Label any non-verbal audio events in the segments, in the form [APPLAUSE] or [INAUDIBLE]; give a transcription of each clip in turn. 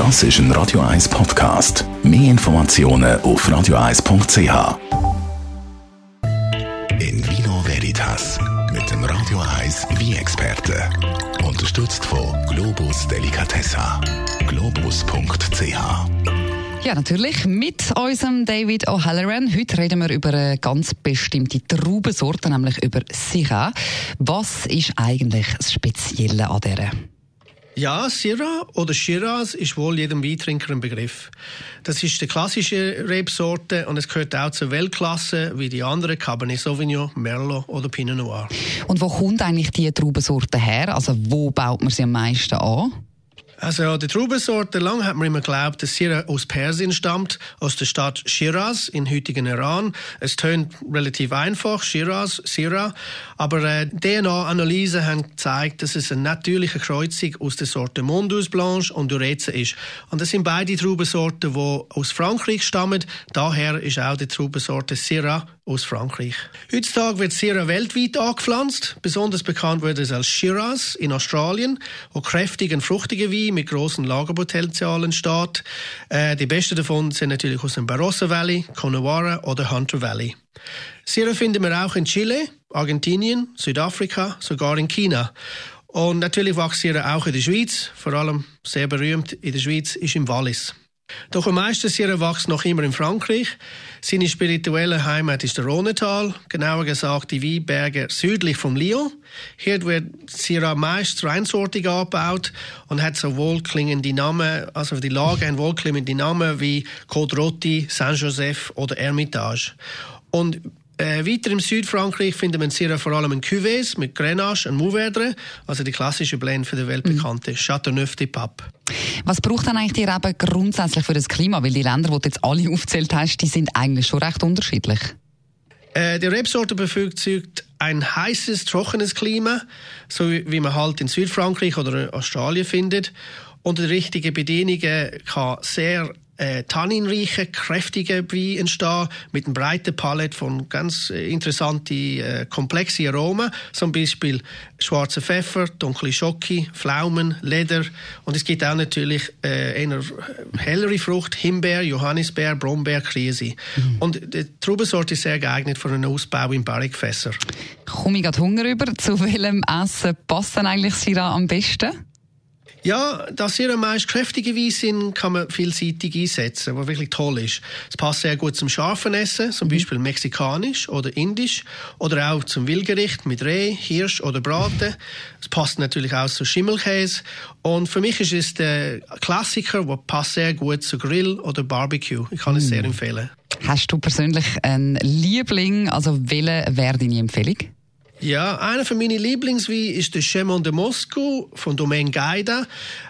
Das ist ein Radio 1 Podcast. Mehr Informationen auf radio1.ch. In Vino Veritas mit dem Radio 1 wie experte Unterstützt von Globus Delicatessa. Globus.ch ja, natürlich mit unserem David O'Halloran. Heute reden wir über eine ganz bestimmte Traubensorte, nämlich über Syrah. Was ist eigentlich das Spezielle an dieser? Ja, Syrah oder Shiraz ist wohl jedem Weintrinker ein Begriff. Das ist die klassische Rebsorte und es gehört auch zur Weltklasse wie die anderen Cabernet Sauvignon, Merlot oder Pinot Noir. Und wo kommt eigentlich die Traubensorte her? Also wo baut man sie am meisten an? Also die Traubensorte, lang hat man immer geglaubt, dass sie aus Persien stammt, aus der Stadt Shiraz in heutigen Iran. Es tönt relativ einfach, Shiraz, Syrah, aber äh, DNA-Analysen haben gezeigt, dass es eine natürliche Kreuzung aus der Sorte Mondus Blanche und Dureze ist. Und das sind beide Traubensorten, die aus Frankreich stammen. Daher ist auch die Traubensorte Syrah aus Frankreich. Heutzutage wird Syrah weltweit angepflanzt. Besonders bekannt wird es als Shiraz in Australien, wo kräftig und fruchtige Wein mit großen Lagerpotenzialen steht. Äh, die besten davon sind natürlich aus dem Barossa Valley, Connemara oder Hunter Valley. Syrah finden wir auch in Chile, Argentinien, Südafrika, sogar in China. Und natürlich wächst Syrah auch in der Schweiz, vor allem sehr berühmt in der Schweiz ist im Wallis. Doch am meisten Syrah wächst noch immer in Frankreich. Seine spirituelle Heimat ist der Rhonetal, genauer gesagt die Weinberge südlich vom Lyon. Hier wird Syrah meist reinsortig angebaut und hat so wohlklingende Namen, also die Lage ein wohlklingende Namen wie Côte Rotti, Saint-Joseph oder Hermitage. Und äh, weiter im Südfrankreich findet man Syrah vor allem in Cuvées mit Grenache und Mourvèdre, also die klassische Blend für die weltbekannte mhm. Chateauneuf de Pape. Was braucht dann eigentlich die Rebe grundsätzlich für das Klima? Weil die Länder, die du jetzt alle [LAUGHS] aufgezählt hast, die sind eigentlich schon recht unterschiedlich. Äh, die Rebsorte bevorzugt ein heißes, trockenes Klima, so wie man halt in Südfrankreich oder Australien findet. Unter richtigen Bedingungen kann sehr äh, tanninreiche, kräftige Wein entstehen, mit einem breiten Palette von ganz äh, interessanten, äh, komplexen Aromen, zum Beispiel schwarzer Pfeffer, dunkle Schoki, Pflaumen, Leder und es gibt auch natürlich äh, eine hellere Frucht, Himbeer, Johannisbeer, Brombeer, Krise. Mhm. Und die Traubensorte ist sehr geeignet für einen Ausbau in Barrikfässer. Komme ich gerade Hunger über. Zu welchem Essen passt denn eigentlich Syrah am besten? Ja, da sie meist kräftige Wein sind, kann man vielseitig einsetzen, was wirklich toll ist. Es passt sehr gut zum scharfen Essen, zum mhm. Beispiel mexikanisch oder indisch, oder auch zum Wildgericht mit Reh, Hirsch oder Braten. Es passt natürlich auch zu Schimmelkäse. Und für mich ist es der Klassiker, der passt sehr gut zu Grill oder Barbecue. Ich kann es sehr mhm. empfehlen. Hast du persönlich einen Liebling? Also, welche wäre deine Empfehlung? Ja, einer von meinen Lieblingsweinen ist der Chemon de Moscou von Domaine Gaida.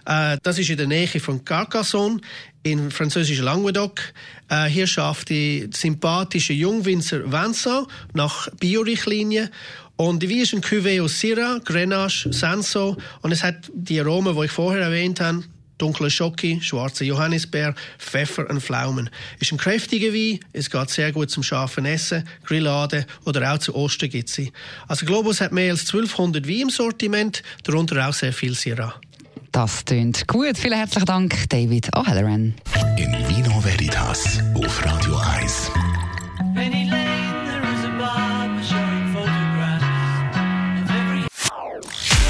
Äh, das ist in der Nähe von Carcassonne in französischen Languedoc. Äh, hier schafft die sympathische Jungwinzer Vincent nach Biorichtlinien und die Wein ist ein Cuvée aus Syrah, Grenache, Sanso und es hat die Aromen, die ich vorher erwähnt habe, dunkle Schoki, schwarze Johannisbeer, Pfeffer und Pflaumen. Ist ein kräftiger Wein, es geht sehr gut zum scharfen Essen, Grillade oder auch zu gibt sie. Also Globus hat mehr als 1200 Wein im Sortiment, darunter auch sehr viel Syrah. Das klingt gut. Vielen herzlichen Dank, David O'Halloran. In Vino Veritas auf Radio 1.